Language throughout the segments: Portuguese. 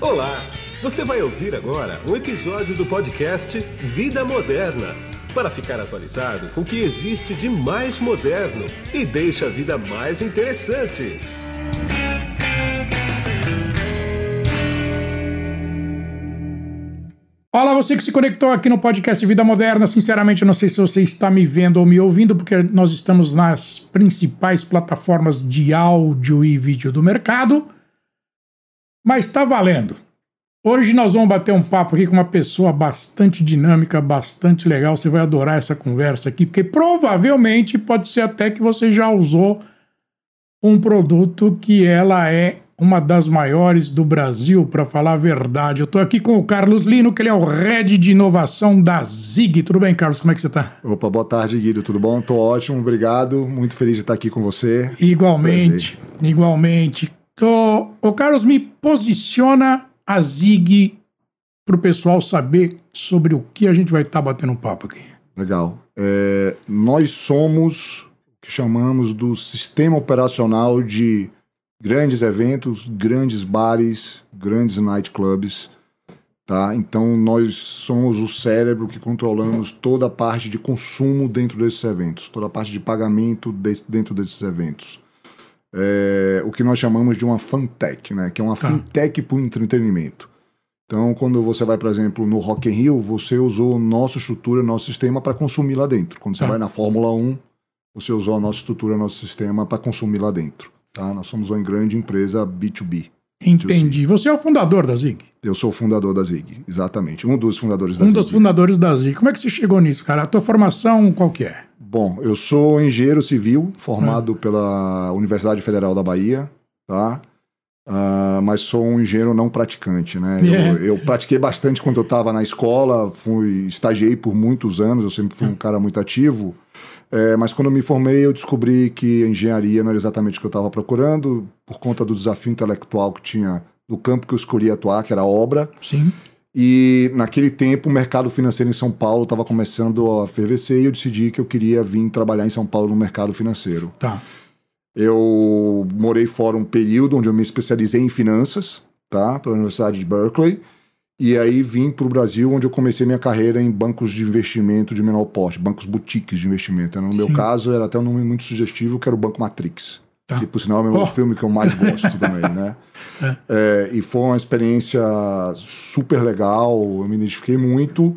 Olá! Você vai ouvir agora um episódio do podcast Vida Moderna para ficar atualizado com o que existe de mais moderno e deixa a vida mais interessante. Olá, você que se conectou aqui no podcast Vida Moderna. Sinceramente, eu não sei se você está me vendo ou me ouvindo, porque nós estamos nas principais plataformas de áudio e vídeo do mercado. Mas está valendo. Hoje nós vamos bater um papo aqui com uma pessoa bastante dinâmica, bastante legal. Você vai adorar essa conversa aqui, porque provavelmente pode ser até que você já usou um produto que ela é uma das maiores do Brasil, para falar a verdade. Eu estou aqui com o Carlos Lino, que ele é o head de inovação da Zig. Tudo bem, Carlos? Como é que você está? Opa, boa tarde, Guido. Tudo bom? Estou ótimo, obrigado. Muito feliz de estar aqui com você. Igualmente, Prazer. igualmente. Ô, ô, Carlos, me posiciona a Zig para o pessoal saber sobre o que a gente vai estar tá batendo um papo aqui. Legal. É, nós somos o que chamamos do sistema operacional de grandes eventos, grandes bares, grandes nightclubs, tá? Então nós somos o cérebro que controlamos toda a parte de consumo dentro desses eventos, toda a parte de pagamento dentro desses eventos. É, o que nós chamamos de uma fintech, né? Que é uma tá. fintech para o entretenimento. Então, quando você vai, por exemplo, no Rock in Rio, você usou nossa estrutura, nosso sistema para consumir lá dentro. Quando você tá. vai na Fórmula 1, você usou a nossa estrutura, nosso sistema para consumir lá dentro. Tá? Nós somos uma grande empresa B2B. Entendi. Você é o fundador da Zig? Eu sou o fundador da Zig, exatamente. Um dos fundadores da um Zig. Um dos fundadores da Zig. Como é que você chegou nisso, cara? A tua formação qual que é? Bom, eu sou engenheiro civil, formado ah. pela Universidade Federal da Bahia, tá? Uh, mas sou um engenheiro não praticante, né? Yeah. Eu, eu, pratiquei bastante quando eu estava na escola, fui estagiei por muitos anos, eu sempre fui um cara muito ativo. É, mas quando eu me formei, eu descobri que a engenharia não era exatamente o que eu estava procurando, por conta do desafio intelectual que tinha do campo que eu escolhi atuar, que era a obra. Sim. E naquele tempo o mercado financeiro em São Paulo estava começando a fervescer e eu decidi que eu queria vir trabalhar em São Paulo no mercado financeiro. Tá. Eu morei fora um período onde eu me especializei em finanças, tá? Pela Universidade de Berkeley. E aí vim para o Brasil, onde eu comecei minha carreira em bancos de investimento de menor porte, bancos boutiques de investimento. No Sim. meu caso, era até um nome muito sugestivo, que era o Banco Matrix. Tá. Que, por sinal, é o oh. filme que eu mais gosto também, né? É. É, e foi uma experiência super legal, eu me identifiquei muito.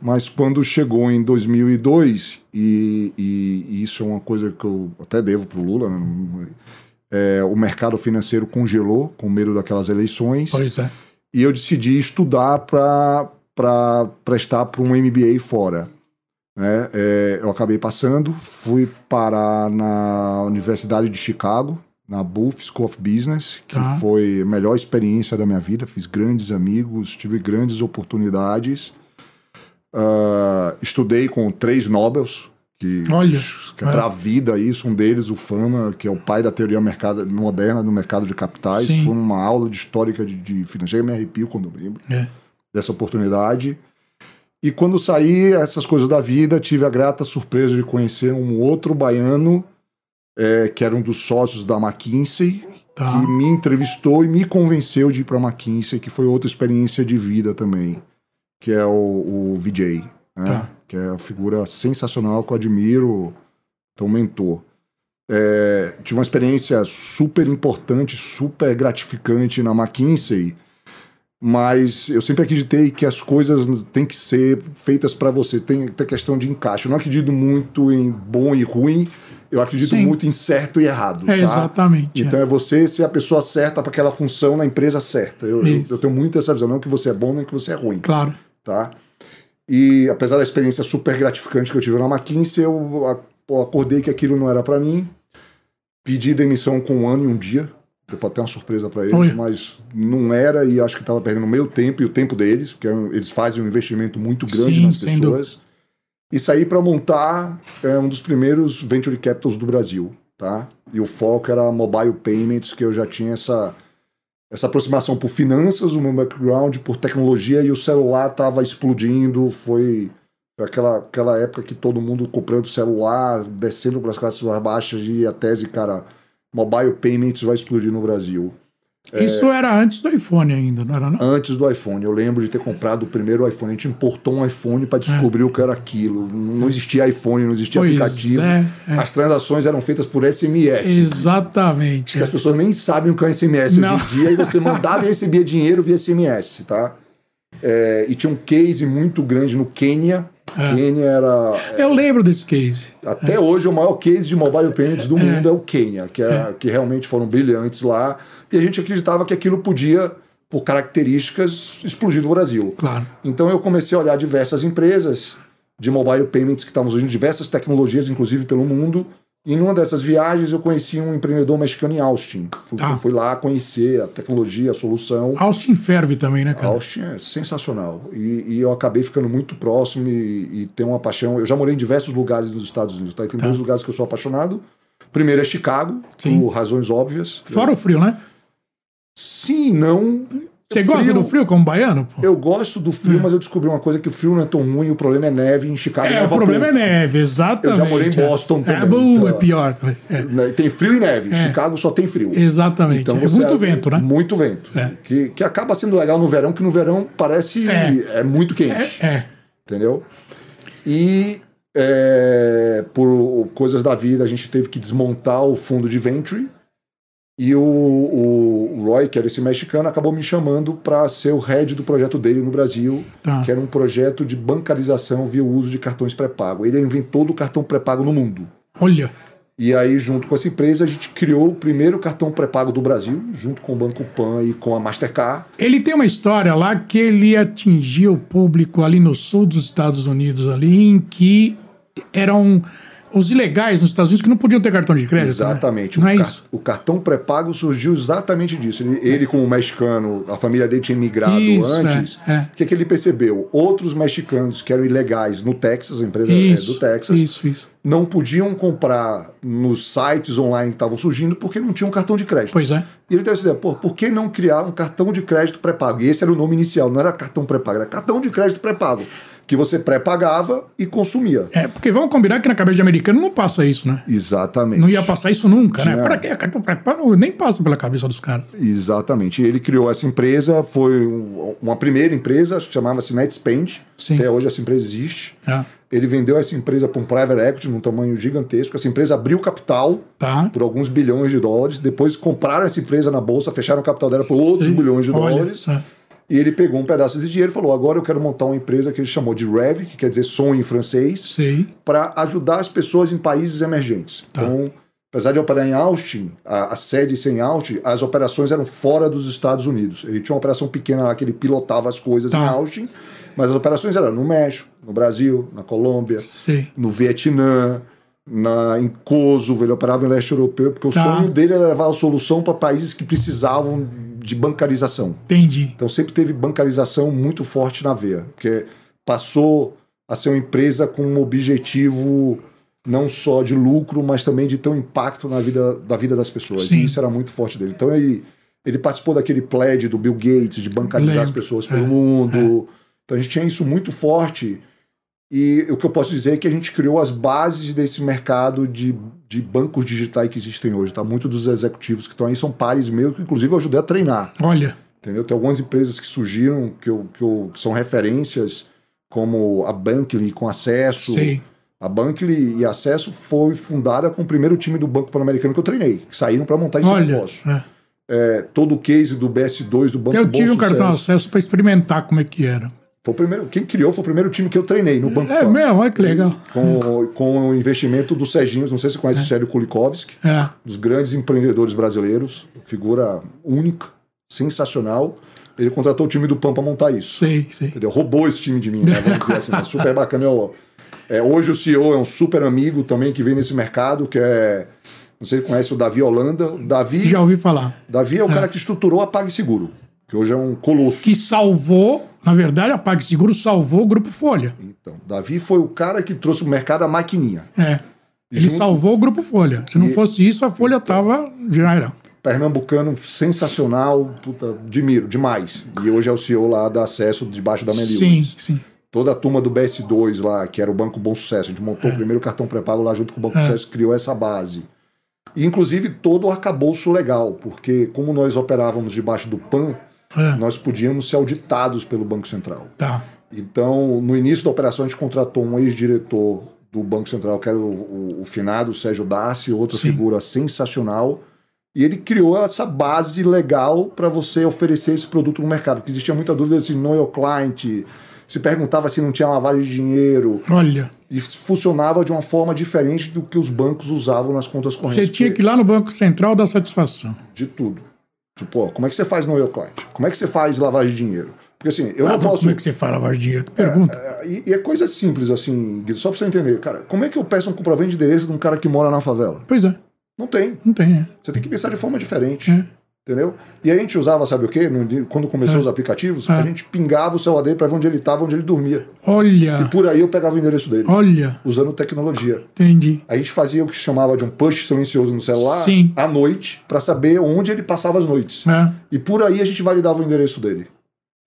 Mas quando chegou em 2002, e, e, e isso é uma coisa que eu até devo para o Lula, né? é, o mercado financeiro congelou com medo daquelas eleições. Pois é e eu decidi estudar para prestar para um MBA fora. Né? É, eu acabei passando, fui parar na Universidade de Chicago, na Booth School of Business, que tá. foi a melhor experiência da minha vida. Fiz grandes amigos, tive grandes oportunidades. Uh, estudei com três Nobels, que, Olha, que é, é. para a vida isso, um deles, o Fama, que é o pai da teoria mercado, moderna no mercado de capitais. Sim. Foi uma aula de histórica de, de finanças. me arrepio quando lembro é. dessa oportunidade. E quando saí, essas coisas da vida, tive a grata surpresa de conhecer um outro baiano, é, que era um dos sócios da McKinsey, tá. que me entrevistou e me convenceu de ir para a McKinsey, que foi outra experiência de vida também, que é o, o VJ. Né? Tá que é uma figura sensacional que eu admiro, então mentor. É, tive uma experiência super importante, super gratificante na McKinsey, mas eu sempre acreditei que as coisas têm que ser feitas para você, tem, tem questão de encaixe. Eu não acredito muito em bom e ruim, eu acredito Sim. muito em certo e errado. É, tá? Exatamente. Então é. é. você ser a pessoa certa para aquela função na empresa certa. Eu, eu, eu, tenho muito essa visão, não que você é bom nem que você é ruim. Claro. Tá? E apesar da experiência super gratificante que eu tive na McKinsey, eu acordei que aquilo não era para mim. Pedi demissão com um ano e um dia. Eu até uma surpresa para eles, Oi. mas não era e acho que estava perdendo o meu tempo e o tempo deles, porque eles fazem um investimento muito grande Sim, nas pessoas. E saí para montar é, um dos primeiros venture capitals do Brasil, tá? E o foco era mobile payments, que eu já tinha essa essa aproximação por finanças, o meu background por tecnologia e o celular estava explodindo, foi aquela, aquela época que todo mundo comprando celular, descendo para as classes mais baixas e a tese, cara, mobile payments vai explodir no Brasil. Isso era antes do iPhone ainda, não era? Não? Antes do iPhone. Eu lembro de ter comprado o primeiro iPhone. A gente importou um iPhone para descobrir o que era aquilo. Não existia iPhone, não existia Pois aplicativo. é, é. As transações eram feitas por SMS. Exatamente. as pessoas nem sabem o que é um SMS Não. hoje em dia, e você mandava e recebia dinheiro via SMS, tá? É, e tinha um case muito grande no Quênia. É. Quênia era. Eu lembro desse case. Até hoje, o maior case de mobile payments do mundo é o Quênia, que, é, que realmente foram brilhantes lá. E a gente acreditava que aquilo podia, por características, explodir no Brasil. Claro. Então eu comecei a olhar diversas empresas de mobile payments que estavam usando diversas tecnologias, inclusive pelo mundo. E numa dessas viagens eu conheci um empreendedor mexicano em Austin. Fui, Ah. fui lá conhecer a tecnologia, a solução. Austin ferve também, né, cara? Austin é sensacional. E, e eu acabei ficando muito próximo e, e tenho uma paixão. Eu já morei em diversos lugares nos Estados Unidos. Tá? E Tem dois lugares que eu sou apaixonado. Primeiro é Chicago, Sim. por razões óbvias. Fora o frio, né? Sim, não. Você gosta do frio como baiano? Pô? Eu gosto do frio, mas eu descobri uma coisa que o frio não é tão ruim, o problema é neve em Chicago. É, o problema é neve, exatamente. Eu já morei em Boston é. também, É, bom, então- é pior. É, Né, Tem frio e neve. Chicago só tem frio. exatamente. Então é muito vento, né? Muito vento. É. Que, que acaba sendo legal no verão, que no verão parece É. é, muito quente. É, é. Entendeu? E é, por coisas da vida, a gente teve que desmontar o fundo de venture. E o, o Roy, que era esse mexicano, acabou me chamando para ser o head do projeto dele no Brasil, Tá. que era um projeto de bancarização via o uso de cartões pré-pago. Ele inventou do cartão pré-pago no mundo. Olha, E aí, junto com essa empresa, a gente criou o primeiro cartão pré-pago do Brasil, junto com o Banco Pan e com a Mastercard. ele tem uma história lá que ele atingia o público ali no sul dos Estados Unidos, ali, em que eram os ilegais nos Estados Unidos que não podiam ter cartão de crédito. né? Exatamente. Não o, é isso? o cartão pré-pago surgiu exatamente disso. Ele, ele, como mexicano, a família dele tinha migrado Isso, antes. é, é. O que, que ele percebeu? Outros mexicanos que eram ilegais no Texas, a empresa é Isso, do Texas, isso, isso. não podiam comprar nos sites online que estavam surgindo porque não tinham cartão de crédito. Pois é. E ele teve essa ideia, pô, por que não criar um cartão de crédito pré-pago? E esse era o nome inicial, não era cartão pré-pago, era cartão de crédito pré-pago, que você pré-pagava e consumia. É, porque vamos combinar que na cabeça de americano não passa isso, né? Exatamente. Não ia passar isso nunca, né? Tinha- Pra quê? Cartão pré-pago nem passa pela cabeça dos caras. Exatamente. Ele criou essa empresa, foi um- uma primeira empresa, chamava-se NetSpend. Sim. Até hoje essa empresa existe. Tá. Ele vendeu essa empresa para um private equity num tamanho gigantesco. Essa empresa abriu capital Tá. por alguns bilhões de dólares. Depois compraram essa empresa na bolsa, fecharam o capital dela por outros Sim. bilhões de Olha, dólares. é. E ele pegou um pedaço desse dinheiro e falou: agora eu quero montar uma empresa que ele chamou de Rev, que quer dizer sonho em francês, para ajudar as pessoas em países emergentes. Tá. Então, apesar de operar em Austin, a, a sede ser em Austin, as operações eram fora dos Estados Unidos. Ele tinha uma operação pequena lá que ele pilotava as coisas Tá. em Austin, mas as operações eram no México, no Brasil, na Colômbia, Sei. no Vietnã, na, em Kosovo, ele operava em leste europeu, porque Tá. o sonho dele era levar a solução para países que precisavam de bancarização. Entendi. Então sempre teve bancarização muito forte na veia, porque passou a ser uma empresa com um objetivo não só de lucro, mas também de ter um impacto na vida da vida das pessoas. Sim. Isso era muito forte dele. Então ele, ele participou daquele pledge do Bill Gates de bancarizar as Lembro. pessoas pelo É, mundo. Então a gente tinha isso muito forte. E o que eu posso dizer é que a gente criou as bases desse mercado de, de bancos digitais que existem hoje. Tá? Muitos dos executivos que estão aí são pares meus, que inclusive eu ajudei a treinar. Olha, Entendeu? Tem algumas empresas que surgiram que, eu, que, eu, que são referências, como a Bankly com acesso. sei. A Bankly e Acesso foi fundada com o primeiro time do Banco Pan-Americano que eu treinei, que saíram para montar esse Olha. negócio. é. É, todo o case do BS2 do Banco Eu tive um cartão acesso para experimentar como é que era. Foi o primeiro, quem criou foi o primeiro time que eu treinei no Banco É Pan. mesmo, olha que legal. Com, com o investimento do Serginho, não sei se você conhece o Sérgio Kulikovski, É. dos grandes empreendedores brasileiros, figura única, sensacional. Ele contratou o time do PAN para montar isso. Sei, sei. Entendeu? Roubou esse time de mim, né? Vamos dizer assim. É super bacana. Eu, é, hoje o CEO é um super amigo também que vem nesse mercado, que é. Não sei se conhece o Davi Holanda. O Davi, Já ouvi falar. Davi é o cara que estruturou a PagSeguro, que hoje é um colosso. Que salvou, na verdade, a PagSeguro salvou o Grupo Folha. Então, Davi foi o cara que trouxe o mercado a maquininha. É. Ele Junto- salvou o Grupo Folha. Se não E- fosse isso, a Folha tava já era. Pernambucano sensacional, puta, admiro demais. E hoje é o CEO lá da Acesso, debaixo da Meli Sim, sim. Toda a turma do BS2 lá, que era o Banco Bom Sucesso, a gente montou o primeiro cartão pré-pago lá junto com o Banco Sucesso, criou essa base. E, inclusive, todo o arcabouço legal, porque como nós operávamos debaixo do PAN, É. nós podíamos ser auditados pelo Banco Central. Tá. Então, no início da operação, a gente contratou um ex-diretor do Banco Central, que era o, o, o finado Sérgio Dassi, outra Sim. figura sensacional. E ele criou essa base legal para você oferecer esse produto no mercado. Porque existia muita dúvida se know your client, se perguntava se não tinha lavagem de dinheiro. Olha, E funcionava de uma forma diferente do que os bancos usavam nas contas correntes. você tinha que ir lá no Banco Central dar satisfação. De tudo. Tipo, ó, como é que você faz know your client? Como é que você faz lavagem de dinheiro? Porque assim, eu Ah, não posso. Como é que você fala lavagem de dinheiro? Que pergunta. É, E, e é coisa simples, assim, Guido, só pra você entender. Cara, como é que eu peço um comprovante de endereço de um cara que mora na favela? Pois é, Não tem. não tem. é. Você tem que pensar de forma diferente. É. Entendeu? E a gente usava, sabe o quê? Quando começou os aplicativos, a É. gente pingava o celular dele pra ver onde ele estava, onde ele dormia. E Olha, por aí eu pegava o endereço dele, olha, usando tecnologia. entendi. A gente fazia o que se chamava de um push silencioso no celular Sim. à noite pra saber onde ele passava as noites. É. E por aí a gente validava o endereço dele.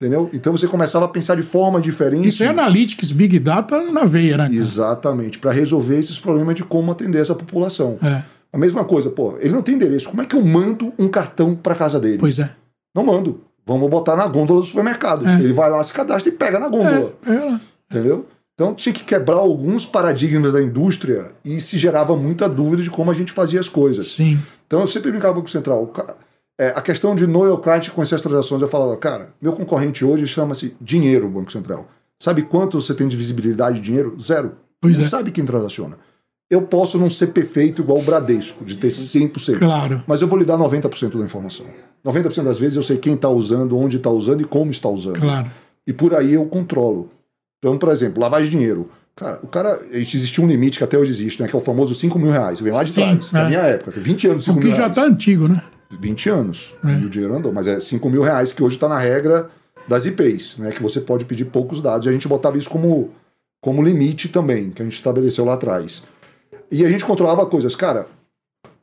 Entendeu? Então você começava a pensar de forma diferente. Isso é Analytics, Big Data na veia, né? cara? Exatamente, para resolver esses problemas de como atender essa população. É, A mesma coisa, pô, ele não tem endereço. Como é que eu mando um cartão para casa dele? pois é. Não mando. Vamos botar na gôndola do supermercado. É. Ele vai lá, se cadastra e pega na gôndola. É, é lá. Entendeu? Então tinha que quebrar alguns paradigmas da indústria e se gerava muita dúvida de como a gente fazia as coisas. Sim. Então eu sempre brincava com o Banco Central. é, a questão de know your client conhecer as transações, eu falava, cara, meu concorrente hoje chama-se dinheiro, Banco Central. Sabe quanto você tem de visibilidade de dinheiro? Zero. Pois não é. sabe quem transaciona. Eu posso não ser perfeito igual o Bradesco, de ter 100%. Claro. Mas eu vou lhe dar 90% da informação. 90% das vezes eu sei quem está usando, onde está usando e como está usando. Claro. E por aí eu controlo. Então, por exemplo, lavagem de dinheiro. Cara, o cara. Existia um limite que até hoje existe, né? Que é o famoso 5 mil reais. Vem lá de Sim, trás. Na é. minha época, tem 20 anos, 5 O que mil já reais. tá antigo, né? 20 anos. E o dinheiro andou. Mas é 5 mil reais que hoje está na regra das IPs, né? Que você pode pedir poucos dados. E a gente botava isso como, como limite também, que a gente estabeleceu lá atrás. E a gente controlava coisas. Cara,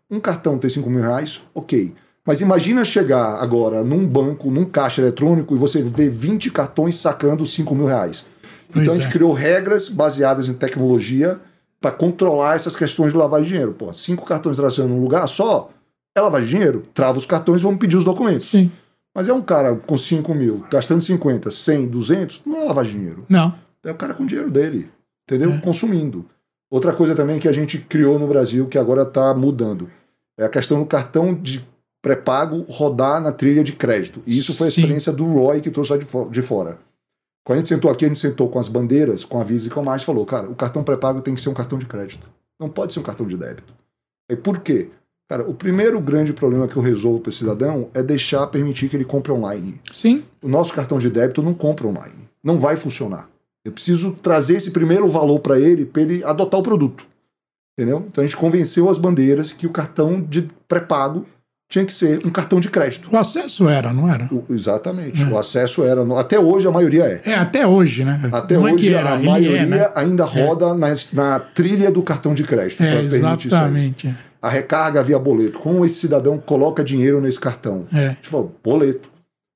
um cartão ter 5 mil reais, ok. Mas imagina chegar agora num banco, num caixa eletrônico, e você ver 20 cartões sacando 5 mil reais. Pois então a gente é. criou regras baseadas em tecnologia para controlar essas questões de lavagem de dinheiro. Pô, cinco cartões traçando num lugar só, é lavagem de dinheiro. Trava os cartões e vamos pedir os documentos. Sim. Mas é um cara com 5 mil, gastando 50, 100, 200, não é lavagem de dinheiro. Não. É o cara com o dinheiro dele, entendeu? É. Consumindo. Outra coisa também que a gente criou no Brasil, que agora está mudando, é a questão do cartão de pré-pago rodar na trilha de crédito. E isso foi a Sim. experiência do Roy que trouxe lá de, fo- de fora. Quando a gente sentou aqui, a gente sentou com as bandeiras, com a Visa e com a e falou, cara, o cartão pré-pago tem que ser um cartão de crédito. Não pode ser um cartão de débito. E por quê? Cara, o primeiro grande problema que eu resolvo para esse cidadão é deixar permitir que ele compre online. Sim. O nosso cartão de débito não compra online. Não vai funcionar. Eu preciso trazer esse primeiro valor para ele, para ele adotar o produto. Entendeu? Então a gente convenceu as bandeiras que o cartão de pré-pago tinha que ser um cartão de crédito. O acesso era, não era? O- exatamente. O acesso era. Até hoje a maioria é. É, até hoje, né? Até não é hoje que a ele maioria é, né? ainda roda na, na trilha do cartão de crédito. É, exatamente. A recarga via boleto. Como esse cidadão coloca dinheiro nesse cartão? É, A gente falou, boleto.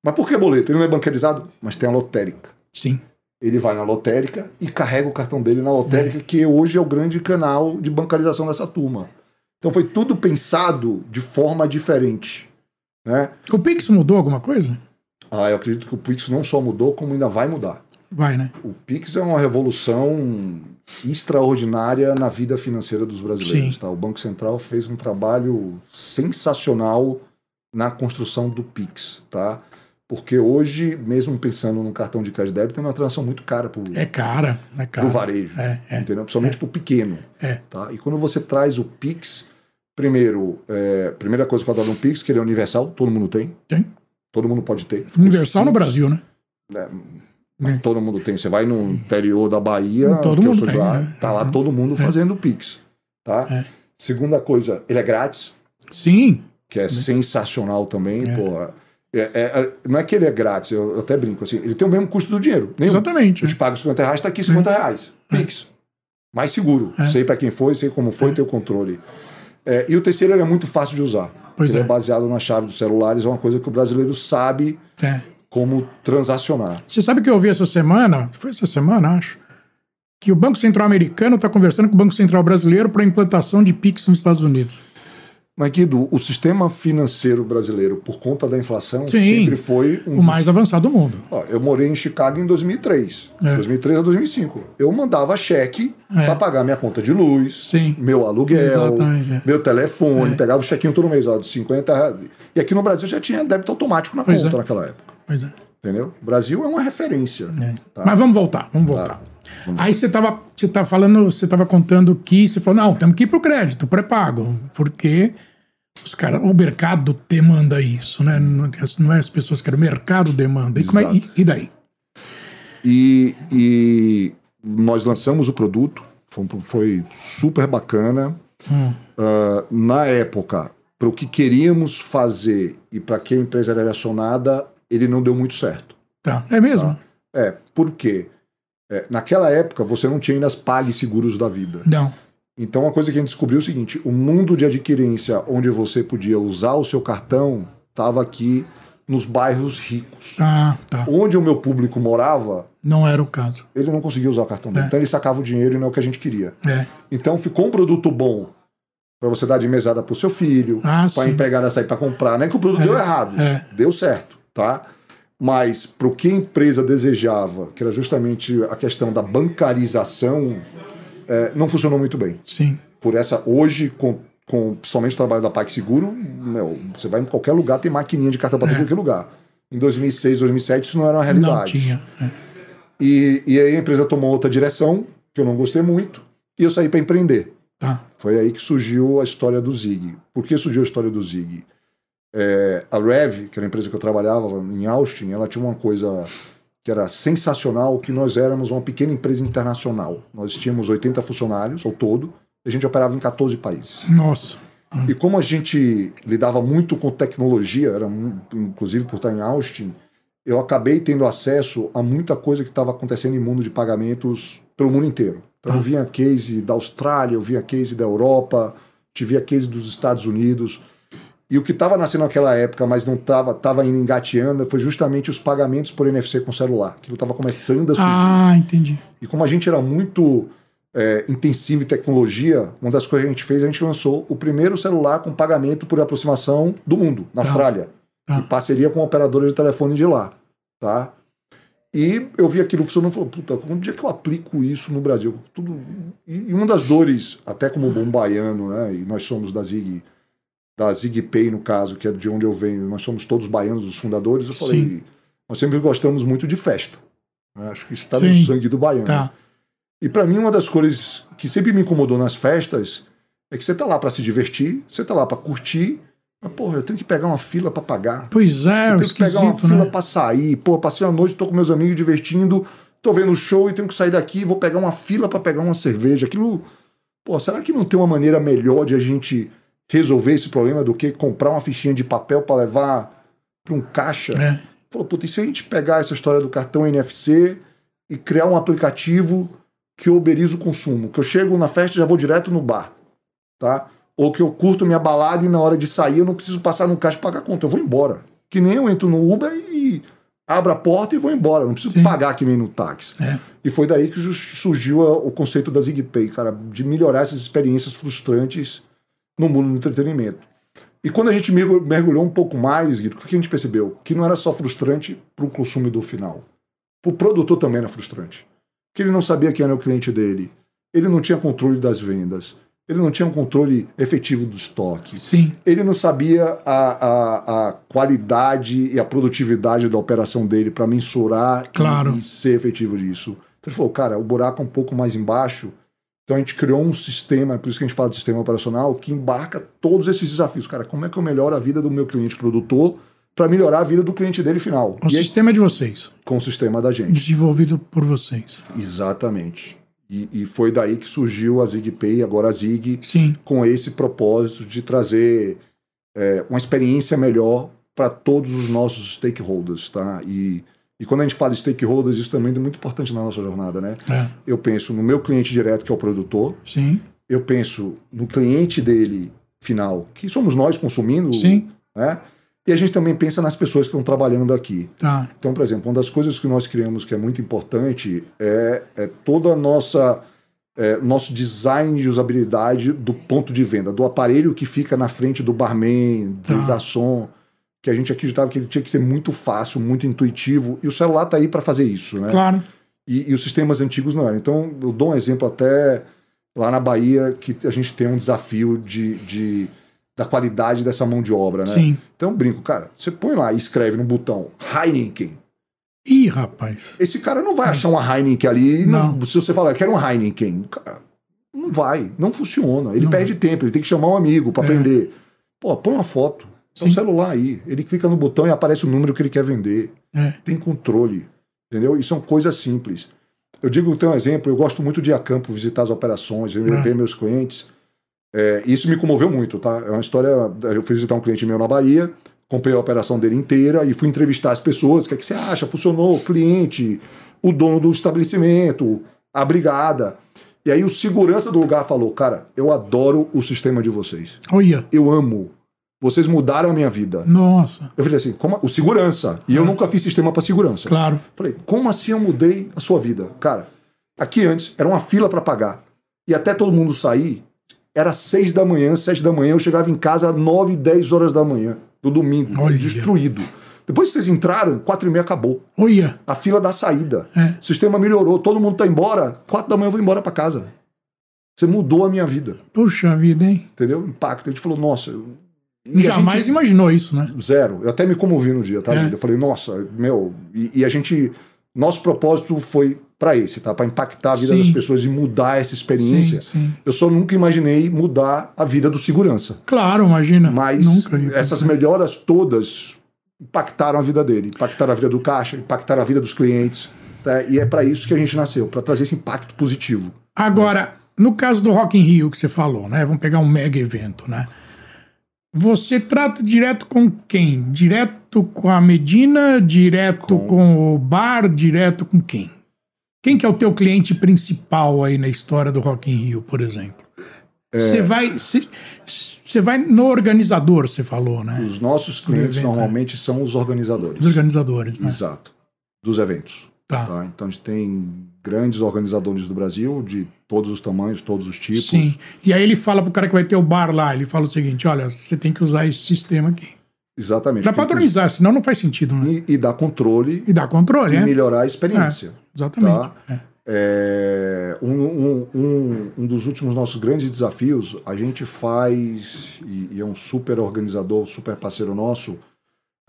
Mas por que boleto? Ele não é bancarizado, mas tem a lotérica. sim. Ele vai na lotérica e carrega o cartão dele na lotérica, que hoje é o grande canal de bancarização dessa turma. Então foi tudo pensado de forma diferente. Né? O Pix mudou alguma coisa? Ah, eu acredito que o Pix não só mudou, como ainda vai mudar. Vai, né? O Pix é uma revolução extraordinária na vida financeira dos brasileiros. Sim. Tá? O Banco Central fez um trabalho sensacional na construção do Pix. Tá? Porque hoje, mesmo pensando no cartão de crédito débito, é uma transação muito cara para o É cara, é cara. varejo. É, é. Entendeu? Principalmente para o pequeno. É. Tá? E quando você traz o Pix, primeiro, é, primeira coisa que eu adoro no Pix, que ele é universal, todo mundo tem. Tem. Todo mundo pode ter. Universal no. Brasil, né? É, É. Todo mundo tem. Você vai no interior da Bahia, Todo que eu mundo sou de tem, lá, né? tá lá Uhum. todo mundo fazendo Pix. Tá? É. Segunda coisa, ele é grátis, Sim. que é sensacional também. É. Pô, é, é- não é que ele é grátis, eu, eu até brinco assim, ele tem o mesmo custo do dinheiro. Nenhum. Exatamente. Eu te pago 50 reais, tá aqui 50 reais. Pix. Mais seguro. É. Sei para quem foi, sei como foi, tem o controle. É, e o terceiro é muito fácil de usar. Pois ele é. é. baseado na chave dos celulares, é uma coisa que o brasileiro sabe É. como transacionar. Você sabe que eu ouvi essa semana, foi essa semana, acho, que o Banco Central americano está conversando com o Banco Central brasileiro para a implantação de Pix nos Estados Unidos. Mas, Guido, o sistema financeiro brasileiro, por conta da inflação, Sim, sempre foi um o mais avançado do mundo. Ó, eu morei em Chicago em 2003. É. 2003 a 2005. Eu mandava cheque É. para pagar minha conta de luz, Sim. meu aluguel, é. meu telefone, É. pegava o chequinho todo mês, ó, de 50 reais. E aqui no Brasil já tinha débito automático na Pois conta é. naquela época. Pois é. Entendeu? O Brasil é uma referência. É. Tá. Mas vamos voltar, vamos voltar. Aí você estava você tá falando, você estava contando que você falou, não, temos que ir pro crédito, pré-pago, porque os cara, o mercado demanda isso, né? Não, não é as pessoas que querem, o mercado demanda. E, é- e- e daí? E, e nós lançamos o produto, foi, foi super bacana. Hum. Ah, na época, para o que queríamos fazer e para que a empresa era direcionada, ele não deu muito certo. Tá, é mesmo? É, por quê? É, naquela época, você não tinha ainda as PagSeguros da vida. Não. Então, uma coisa que a gente descobriu é o seguinte: o mundo de adquirência onde você podia usar o seu cartão estava aqui nos bairros ricos. Tá, tá. Onde o meu público morava, Não era o caso. ele não conseguia usar o cartão dele. É. Então, ele sacava o dinheiro e não é o que a gente queria. É. Então, ficou um produto bom para você dar de mesada pro seu filho, Ah, para empregada sair para comprar. Não é que o produto deu errado, é. deu certo, tá? Mas para o que a empresa desejava, que era justamente a questão da bancarização, é, não funcionou muito bem. Sim. Por essa, hoje, com, com principalmente o trabalho da PagSeguro, meu, você vai em qualquer lugar, tem maquininha de cartão para É. qualquer lugar. Em 2006, 2007, isso não era uma Não realidade. tinha. é. E, e aí a empresa tomou outra direção, que eu não gostei muito, e eu saí para empreender. Tá. Foi aí que surgiu a história do Zig. Por que surgiu a história do Zig? É, a Rev, que era a empresa que eu trabalhava em Austin, ela tinha uma coisa que era sensacional, que nós éramos uma pequena empresa internacional. Nós tínhamos 80 funcionários ao todo, e a gente operava em 14 países. Nossa. E como a gente lidava muito com tecnologia, era inclusive por estar em Austin, eu acabei tendo acesso a muita coisa que estava acontecendo em mundo de pagamentos pelo mundo inteiro. Então eu via case da Austrália, eu via case da Europa, tive a case dos Estados Unidos. E o que estava nascendo naquela época, mas não estava tava ainda engateando, foi justamente os pagamentos por NFC com celular. Aquilo estava começando a surgir. Ah, entendi. E como a gente era muito é, intensivo em tecnologia, uma das coisas que a gente fez, a gente lançou o primeiro celular com pagamento por aproximação do mundo, na Tá. Austrália. Tá. Em parceria com a operadora de telefone de lá. Tá? E eu vi aquilo funcionando e falei, puta, onde é que eu aplico isso no Brasil? Tudo... E e uma das dores, até como bom baiano, né? E nós somos da Zig, da Zig Pay, no caso, que é de onde eu venho, nós somos todos baianos, os fundadores, eu falei, Sim. nós sempre gostamos muito de festa. né? Acho que isso está no sangue do baiano. Tá. E para mim, uma das coisas que sempre me incomodou nas festas é que você tá lá para se divertir, você tá lá para curtir, mas, porra, eu tenho que pegar uma fila para pagar. Pois é, eu o tenho que pegar uma esquisito, fila né? para sair. Pô, passei a noite, tô com meus amigos divertindo, tô vendo o show e tenho que sair daqui, vou pegar uma fila para pegar uma cerveja. Aquilo. Pô, será que não tem uma maneira melhor de a gente resolver esse problema do que comprar uma fichinha de papel para levar para um caixa? É. Falou, puta, e se a gente pegar essa história do cartão NFC e criar um aplicativo que uberiza o consumo? Que eu chego na festa e já vou direto no bar, tá? Ou que eu curto minha balada e na hora de sair eu não preciso passar no caixa e pagar a conta, eu vou embora. Que nem eu entro no Uber e abro a porta e vou embora, não preciso Sim. pagar que nem no táxi. É. E foi daí que surgiu o conceito da ZigPay, cara, de melhorar essas experiências frustrantes no mundo do entretenimento. E quando a gente mergu- mergulhou um pouco mais, Guido, o que a gente percebeu? Que não era só frustrante para o consumidor final. Para o produtor também era frustrante. Que ele não sabia quem era o cliente dele. Ele não tinha controle das vendas. Ele não tinha um controle efetivo do estoque. Sim. Ele não sabia a, a, a qualidade e a produtividade da operação dele para mensurar e- Claro. e, ser efetivo disso. Então ele falou, cara, o buraco é um pouco mais embaixo. Então a gente criou um sistema, por isso que a gente fala de sistema operacional, que embarca todos esses desafios. Cara, como é que eu melhoro a vida do meu cliente produtor para melhorar a vida do cliente dele final? O e aí, sistema é de vocês, com o sistema da gente. desenvolvido por vocês. Exatamente. E, e foi daí que surgiu a ZigPay, agora a Zig, Sim. com esse propósito de trazer é, uma experiência melhor para todos os nossos stakeholders, tá? E, e quando a gente fala de stakeholders, isso também é muito importante na nossa jornada, né? É. Eu penso no meu cliente direto, que é o produtor, Sim. eu penso no cliente dele final, que somos nós consumindo, Sim. né? E a gente também pensa nas pessoas que estão trabalhando aqui. Tá. Então, por exemplo, uma das coisas que nós criamos que é muito importante é, é toda a nossa é, nosso design de usabilidade do ponto de venda, do aparelho que fica na frente do barman, do Tá. garçom, que a gente acreditava que ele tinha que ser muito fácil, muito intuitivo, e o celular tá aí para fazer isso, né? Claro. E, e os sistemas antigos não eram. Então, eu dou um exemplo até lá na Bahia, que a gente tem um desafio de, de- da qualidade dessa mão de obra, né? Sim. Então, eu brinco, cara, você põe lá e escreve no botão Heineken. Ih, rapaz. Esse cara não vai achar uma Heineken ali. Não. não- se você falar, eu quero um Heineken, cara, não vai, não funciona. Ele Não perde tempo, ele tem que chamar um amigo para É. aprender. Pô, põe uma foto. Tem um Sim. celular aí. Ele clica no botão e aparece o número que ele quer vender. É. Tem controle. Entendeu? E são coisas simples. Eu digo, tem um exemplo, eu gosto muito de ir a campo, visitar as operações, ver É. meus clientes. É, isso me comoveu muito, tá? É uma história. Eu fui visitar um cliente meu na Bahia, comprei a operação dele inteira e fui entrevistar as pessoas. O que, é que você acha? Funcionou? Cliente, o dono do estabelecimento, a brigada. E aí o segurança do lugar falou: Cara, eu adoro o sistema de vocês. Olha. Eu amo. Vocês mudaram a minha vida. Nossa. Eu falei assim: como, o segurança. E eu nunca fiz sistema para segurança. Claro. Falei, como assim eu mudei a sua vida? Cara, aqui antes era uma fila para pagar. E até todo mundo sair, era seis da manhã, sete da manhã, eu chegava em casa às nove, dez horas da manhã, do domingo, Olha. destruído. Depois que vocês entraram, quatro e meia acabou. Olha. A fila da saída. É. O sistema melhorou, todo mundo tá embora, quatro da manhã eu vou embora para casa. Você mudou a minha vida, Puxa vida, hein? entendeu? Impacto. A gente falou, nossa. eu- e Jamais gente- imaginou isso, né? Zero. Eu até me comovi no dia, tá, É. Eu falei, nossa, meu. E, e a gente. Nosso propósito foi para esse, tá? Para impactar a vida Sim. das pessoas e mudar essa experiência. Sim, sim. Eu só nunca imaginei mudar a vida do segurança. Claro, imagina. Mas Nunca essas melhoras todas impactaram a vida dele, impactaram a vida do caixa, impactaram a vida dos clientes. tá? E é para isso que a gente nasceu, para trazer esse impacto positivo. Agora, no caso do Rock in Rio que você falou, né? Vamos pegar um mega evento, né? Você trata direto com quem? Direto com a Medina, direto com, Com- o bar, direto com quem? Quem que é o teu cliente principal aí na história do Rock in Rio, por exemplo? É. Você vai, você vai no organizador, você falou, né? Os nossos clientes evento, é. normalmente são os organizadores. Os organizadores, né? Exato. Dos eventos. Tá. tá? Então a gente tem grandes organizadores do Brasil, de todos os tamanhos, todos os tipos. Sim. E aí ele fala pro cara que vai ter o bar lá, ele fala o seguinte, olha, você tem que usar esse sistema aqui. Exatamente. Pra Tem que- padronizar, senão não faz sentido, né? E, e dar controle E dar controle, e né? melhorar a experiência. Exatamente. Tá? É. É, um, um, um, um dos últimos nossos grandes desafios, a gente faz, e, e é um super organizador, super parceiro nosso,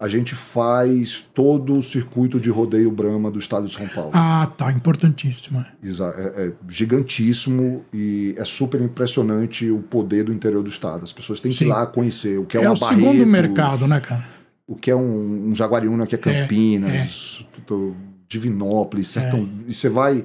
a gente faz todo o circuito de rodeio Brahma do estado de São Paulo. Ah, tá, importantíssimo. é. Exa- É, é gigantíssimo e é super impressionante o poder do interior do estado. As pessoas têm que Sim. ir lá conhecer o que é, É, uma o segundo Barretos, mercado, né, cara? o que é um, um Jaguariúna, que é Campinas, puto, Divinópolis, Sertão. E você vai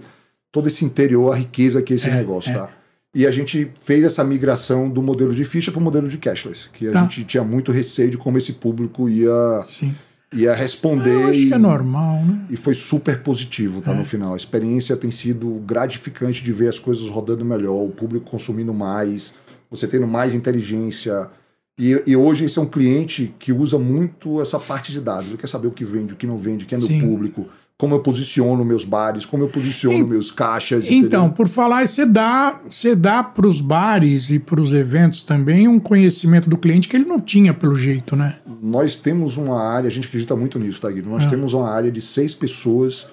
todo esse interior, a riqueza que é esse É, negócio, é. tá? E a gente fez essa migração do modelo de ficha para o modelo de cashless, que a Tá. gente tinha muito receio de como esse público ia, Sim. ia responder. Eu acho que é e- normal, né? e foi super positivo, É. tá? No final. A experiência tem sido gratificante de ver as coisas rodando melhor, o público consumindo mais, você tendo mais inteligência. E, e hoje esse é um cliente que usa muito essa parte de dados. Ele quer saber o que vende, o que não vende, quem é Sim. público, como eu posiciono meus bares, como eu posiciono En- meus caixas. Então, entendeu? por falar, você dá, você dá para os bares e para os eventos também um conhecimento do cliente que ele não tinha, pelo jeito, né? Nós temos uma área, a gente acredita muito nisso, tá, Guido? Nós Ah. temos uma área de seis pessoas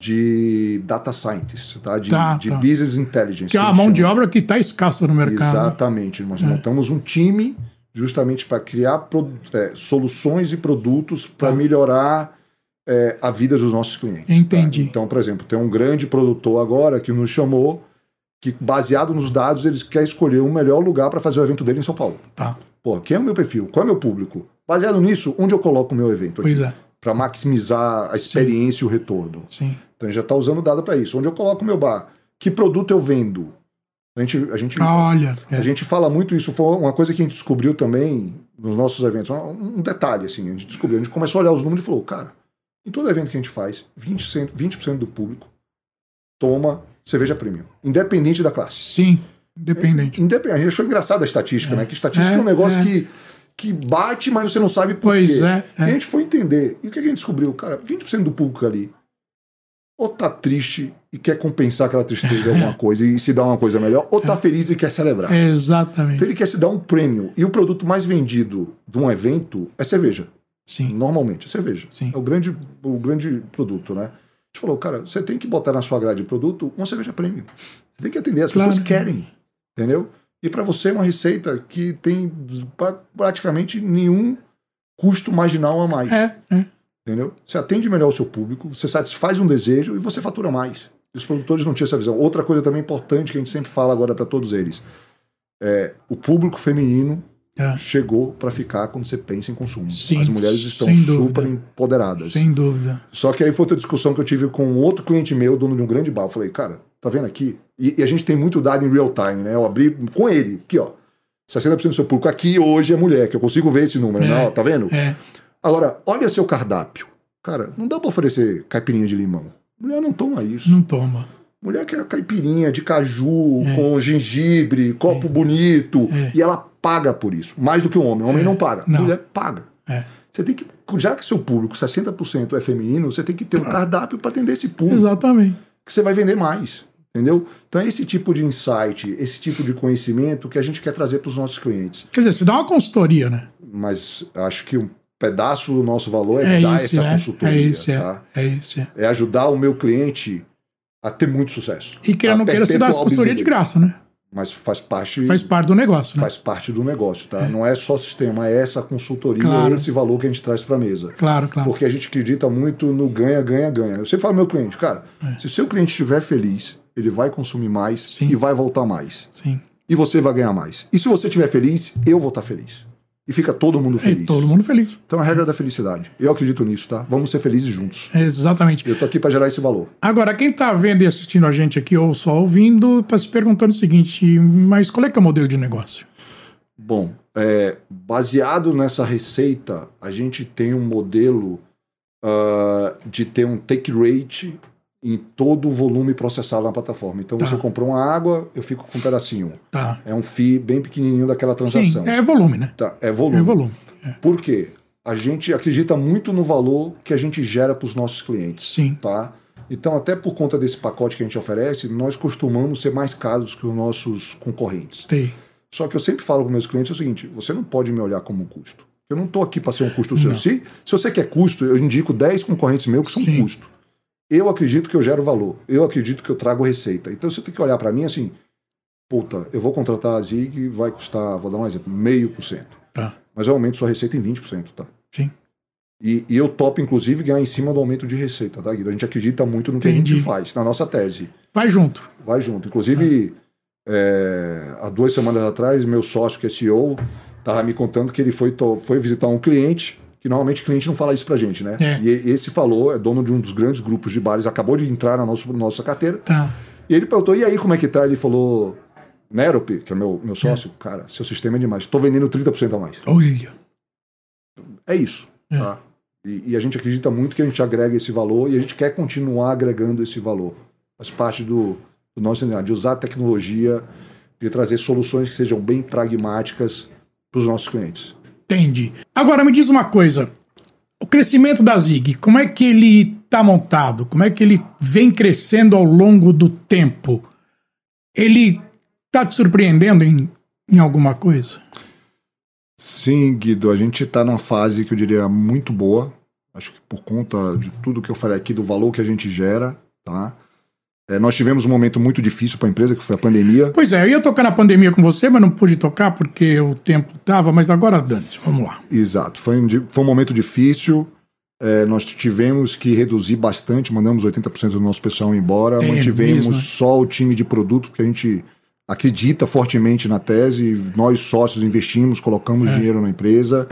de data scientists, tá? De, Tá, de tá. business intelligence. Que é uma mão chama. de obra que está escassa no mercado. Exatamente. Nós montamos um time justamente para criar é, soluções e produtos para Tá. melhorar é, a vida dos nossos clientes. tá? Entendi. Então, por exemplo, tem um grande produtor agora que nos chamou que, baseado nos dados, eles quer escolher o melhor lugar para fazer o evento dele em São Paulo. Tá, Pô, quem é o meu perfil? Qual é o meu público? Baseado nisso, onde eu coloco o meu evento pois é, Para maximizar a experiência e o retorno. sim. Então, a gente já está usando dado para isso. Onde eu coloco o meu bar? Que produto eu vendo? A gente, a gente Olha, é, a gente fala muito isso, foi uma coisa que a gente descobriu também nos nossos eventos. Um um detalhe, assim, a gente descobriu, a gente começou a olhar os números e falou, cara, em todo evento que a gente faz, 20%, 20 do público toma cerveja premium, independente da classe. sim, independente. Independente. A gente achou engraçada a estatística, né? Que estatística é, É, um negócio é. que, que bate, mas você não sabe por Pois quê. é, E a é. gente foi entender. E o que a gente descobriu? Cara, 20% do público ali ou tá triste e quer compensar aquela tristeza de alguma coisa e se dar uma coisa melhor, ou tá feliz e quer celebrar. Exatamente. Então ele quer se dar um prêmio. E o produto mais vendido de um evento é cerveja. Sim. Normalmente, cerveja. Sim. É o grande, o grande produto, né? A gente falou, cara, você tem que botar na sua grade de produto uma cerveja prêmio. Você tem que atender, as Claro. pessoas querem. Entendeu? E para você é uma receita que tem pra- praticamente nenhum custo marginal a mais. É, é. Entendeu? Você atende melhor o seu público, você satisfaz um desejo e você fatura mais. E os produtores não tinham essa visão. Outra coisa também importante que a gente sempre fala agora para todos eles é o público feminino é. chegou para ficar quando você pensa em consumo. Sim, As mulheres estão super empoderadas. Sem dúvida. Só que aí foi outra discussão que eu tive com outro cliente meu, dono de um grande bar. Eu falei, cara, tá vendo aqui? E, e a gente tem muito dado em real time, né? Eu abri com ele, aqui, ó. 60% do seu público aqui hoje é mulher, que eu consigo ver esse número, É. né? Tá vendo? É. Agora, olha seu cardápio. Cara, não dá pra oferecer caipirinha de limão. Mulher não toma isso. Não toma. Mulher quer caipirinha de caju, É. com gengibre, copo bonito. É. E ela paga por isso. Mais do que o homem. O homem não paga. Não. Mulher paga. É. Você tem que. Já que seu público, 60% é feminino, você tem que ter um cardápio para atender esse público. Exatamente. Que você vai vender mais. Entendeu? Então é esse tipo de insight, esse tipo de conhecimento que a gente quer trazer para os nossos clientes. Quer dizer, você dá uma consultoria, né? Mas acho que um pedaço do nosso valor é, É dar isso, essa né? consultoria. É isso, é. tá? É isso, é. é ajudar o meu cliente a ter muito sucesso. E queira ou não queira, você dá consultoria de graça, né? Mas faz parte, Faz parte do negócio, né? faz parte do negócio, tá? Não é só sistema, é essa consultoria, Claro. é esse valor que a gente traz para a mesa. Claro, claro. Porque a gente acredita muito no ganha, ganha, ganha. Eu sempre falo meu cliente, cara, se o seu cliente estiver feliz, ele vai consumir mais É. Sim. e vai voltar mais. Sim. E você vai ganhar mais. E se você estiver feliz, eu vou estar feliz. E fica todo mundo E feliz. todo mundo feliz. Então é a regra da felicidade. Eu acredito nisso, tá? Vamos ser felizes juntos. Exatamente. Eu tô aqui para gerar esse valor. Agora, quem tá vendo e assistindo a gente aqui ou só ouvindo, tá se perguntando o seguinte, mas qual é que é o modelo de negócio? Bom, é, baseado nessa receita, a gente tem um modelo ah, de ter um take rate em todo o volume processado na plataforma. Então Tá. você comprou uma água, eu fico com um pedacinho. Tá. É um FII bem pequenininho daquela transação. Sim, é volume, né? Tá, é volume. É volume. É. Por quê? A gente acredita muito no valor que a gente gera para os nossos clientes. Sim. Tá? Então, até por conta desse pacote que a gente oferece, nós costumamos ser mais caros que os nossos concorrentes. Tem. Só que eu sempre falo para meus clientes o seguinte: você não pode me olhar como um custo. Eu não estou aqui para ser um custo seu. Se, se você quer custo, eu indico 10 concorrentes meus que são Sim. custo. Eu acredito que eu gero valor. Eu acredito que eu trago receita. Então você tem que olhar para mim assim: puta, eu vou contratar a Zig, vai custar, vou dar um exemplo, meio por cento. Tá. Mas eu aumento sua receita em 20%, tá? Sim. E, e eu topo, inclusive, ganhar em cima do aumento de receita, tá, Guido? A gente acredita muito no que a Entendi. gente faz, na nossa tese. Vai junto. Vai junto. Inclusive, é, há duas semanas atrás, meu sócio, que é CEO, estava me contando que ele foi, foi visitar um cliente, que normalmente o cliente não fala isso pra gente, né? É. E esse falou, é dono de um dos grandes grupos de bares, acabou de entrar na nossa, nossa carteira. Tá. E ele perguntou, e aí, como é que tá? Ele falou, Nerope, que é meu, meu sócio, cara, seu sistema é demais. Estou vendendo 30% a mais. Olha. É isso. É. Tá? E, e a gente acredita muito que a gente agrega esse valor e a gente quer continuar agregando esse valor. Faz parte do, do nosso DNA, de usar a tecnologia, de trazer soluções que sejam bem pragmáticas para os nossos clientes. Entendi. Agora me diz uma coisa. O crescimento da Zig, como é que ele está montado? Como é que ele vem crescendo ao longo do tempo? Ele está te surpreendendo em, em alguma coisa? Sim, Guido, a gente está numa fase que eu diria muito boa. Acho que por conta de tudo que eu falei aqui, do valor que a gente gera, tá? É, nós tivemos um momento muito difícil para a empresa, que foi a pandemia. Pois é, eu ia tocar na pandemia com você, mas não pude tocar porque o tempo tava, mas agora dane-se, vamos lá. Exato. Foi um, foi um momento difícil. É, nós tivemos que reduzir bastante, mandamos 80% do nosso pessoal embora, É mantivemos mesmo, é? só o time de produto, porque a gente acredita fortemente na tese, nós sócios investimos, colocamos É. dinheiro na empresa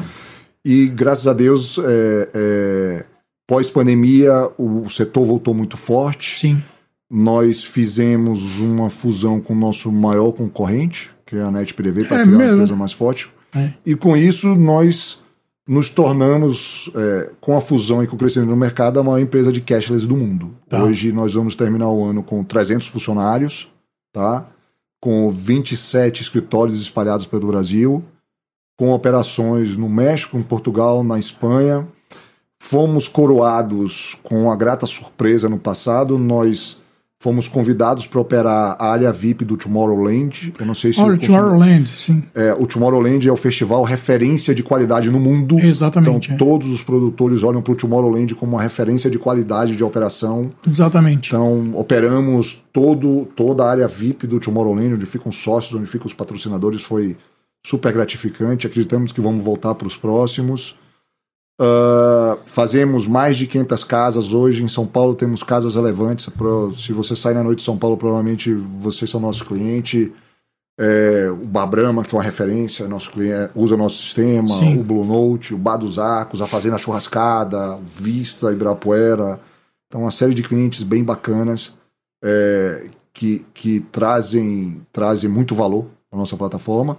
e graças a Deus, é, pós-pandemia, o setor voltou muito forte. Sim, Nós fizemos uma fusão com o nosso maior concorrente, que é a NetPDV, para É criar uma mesmo? empresa mais forte. É. E com isso, nós nos tornamos, é, com a fusão e com o crescimento no mercado, a maior empresa de cashless do mundo. Tá. Hoje nós vamos terminar o ano com 300 funcionários, tá? com 27 escritórios espalhados pelo Brasil, com operações no México, em Portugal, na Espanha, fomos coroados com a grata surpresa no passado. Nós fomos convidados para operar a área VIP do Tomorrowland. Eu não sei se. Olha, o Tomorrowland, sim. É, o Tomorrowland é o festival referência de qualidade no mundo. Exatamente. Então, é. todos os produtores olham para o Tomorrowland como uma referência de qualidade de operação. Exatamente. Então, operamos todo, toda a área VIP do Tomorrowland, onde ficam os sócios, onde ficam os patrocinadores. Foi super gratificante. Acreditamos que vamos voltar para os próximos. Uh, fazemos mais de 500 casas hoje. Em São Paulo temos casas relevantes. Pro, se você sai na noite de São Paulo, provavelmente vocês são nosso cliente. É, o Babrama, que é uma referência, nosso cliente, usa nosso sistema. Sim. O Blue Note, o Bar dos Arcos, a Fazenda Churrascada, Vista, Ibirapuera. Então, uma série de clientes bem bacanas é, que, que trazem, trazem muito valor à nossa plataforma.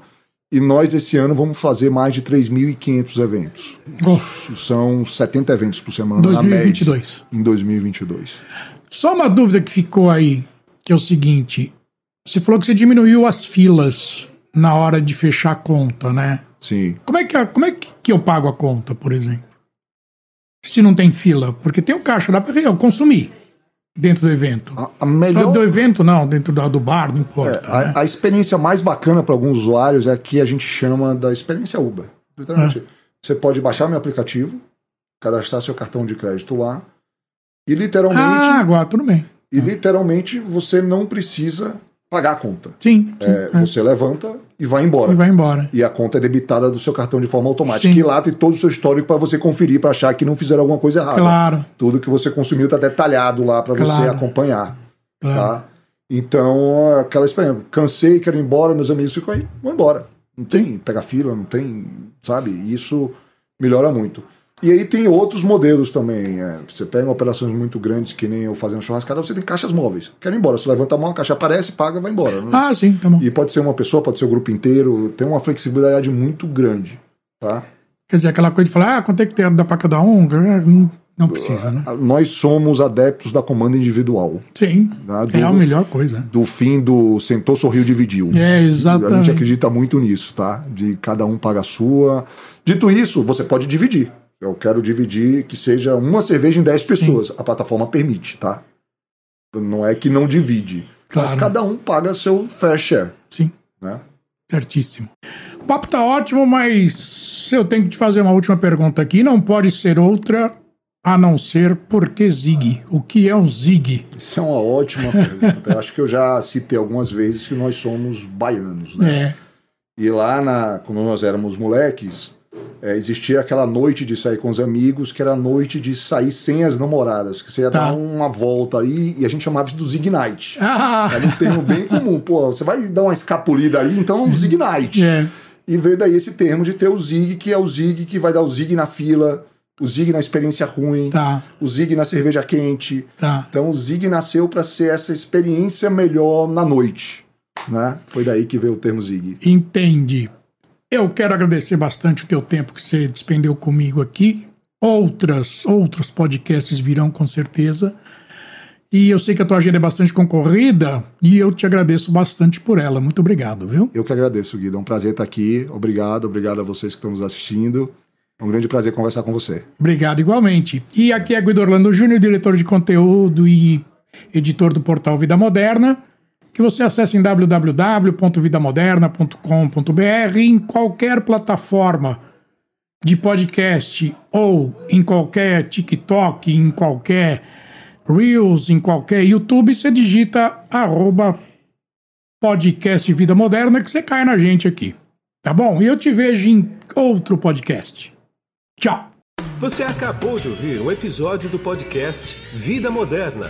E nós, esse ano, vamos fazer mais de 3.500 eventos. Uf. São 70 eventos por semana, 2022. na média, em 2022. Só uma dúvida que ficou aí, que é o seguinte. Você falou que você diminuiu as filas na hora de fechar a conta, né? Sim. Como é que, como é que eu pago a conta, por exemplo? Se não tem fila? Porque tem o caixa, dá para eu consumir dentro do evento. A, a melhor... Do evento não, dentro do, do bar, não importa. É, a, né? a, experiência mais bacana para alguns usuários é que a gente chama da experiência Uber. Literalmente, é. você pode baixar meu aplicativo, cadastrar seu cartão de crédito lá e literalmente... Ah, agora tudo bem. E literalmente você não precisa pagar a conta. Sim. sim é, é. Você levanta e vai embora. E vai embora. E a conta é debitada do seu cartão de forma automática. Sim. E lá tem todo o seu histórico para você conferir, para achar que não fizeram alguma coisa errada. Claro. Tudo que você consumiu está detalhado lá para claro. você acompanhar. Claro. Tá? Então, aquela experiência. Cansei, quero ir embora, meus amigos ficam aí, vou embora. Não tem pegar fila, não tem, sabe? Isso melhora muito. E aí tem outros modelos também. É, você pega operações muito grandes, que nem eu fazendo churrascada, você tem caixas móveis. Quer ir embora. Você levanta a mão, a caixa aparece, paga, vai embora. Né? Ah, sim, tá bom. E pode ser uma pessoa, pode ser o grupo inteiro. Tem uma flexibilidade muito grande. Tá? Quer dizer, aquela coisa de falar, ah, quanto é que tem dá pra cada um? Não, não precisa, né? Nós somos adeptos da comanda individual. Sim. Tá? Do, é a melhor coisa. Do fim do sentou, sorriu, dividiu. É, exatamente. A gente acredita muito nisso, tá? De cada um paga a sua. Dito isso, você pode dividir. Eu quero dividir que seja uma cerveja em 10 pessoas. Sim. A plataforma permite, tá? Não é que não divide. Claro. Mas cada um paga seu fair share. Sim. Né? Certíssimo. O papo tá ótimo, mas eu tenho que te fazer uma última pergunta aqui. Não pode ser outra a não ser por que Zig? O que é um Zig? Isso é uma ótima pergunta. eu acho que eu já citei algumas vezes que nós somos baianos, né? É. E lá, na, quando nós éramos moleques, é, existia aquela noite de sair com os amigos, que era a noite de sair sem as namoradas, que você ia tá. dar uma volta ali e a gente chamava isso do Zig Night. Ah. Era um termo bem comum. Pô, você vai dar uma escapulida ali, então é um Zig Night. É. E veio daí esse termo de ter o Zig, que é o Zig que vai dar o Zig na fila, o Zig na experiência ruim, tá. o Zig na cerveja quente. Tá. Então o Zig nasceu para ser essa experiência melhor na noite. Né? Foi daí que veio o termo Zig. Entendi. Eu quero agradecer bastante o teu tempo que você despendeu comigo aqui. Outras, outros podcasts virão com certeza. E eu sei que a tua agenda é bastante concorrida e eu te agradeço bastante por ela. Muito obrigado, viu? Eu que agradeço, Guido. É um prazer estar aqui. Obrigado, obrigado a vocês que estão nos assistindo. É um grande prazer conversar com você. Obrigado, igualmente. E aqui é Guido Orlando Júnior, diretor de conteúdo e editor do portal Vida Moderna que você acesse em www.vidamoderna.com.br em qualquer plataforma de podcast ou em qualquer TikTok, em qualquer Reels, em qualquer YouTube, você digita arroba podcast Vida Moderna que você cai na gente aqui. Tá bom? E eu te vejo em outro podcast. Tchau! Você acabou de ouvir um episódio do podcast Vida Moderna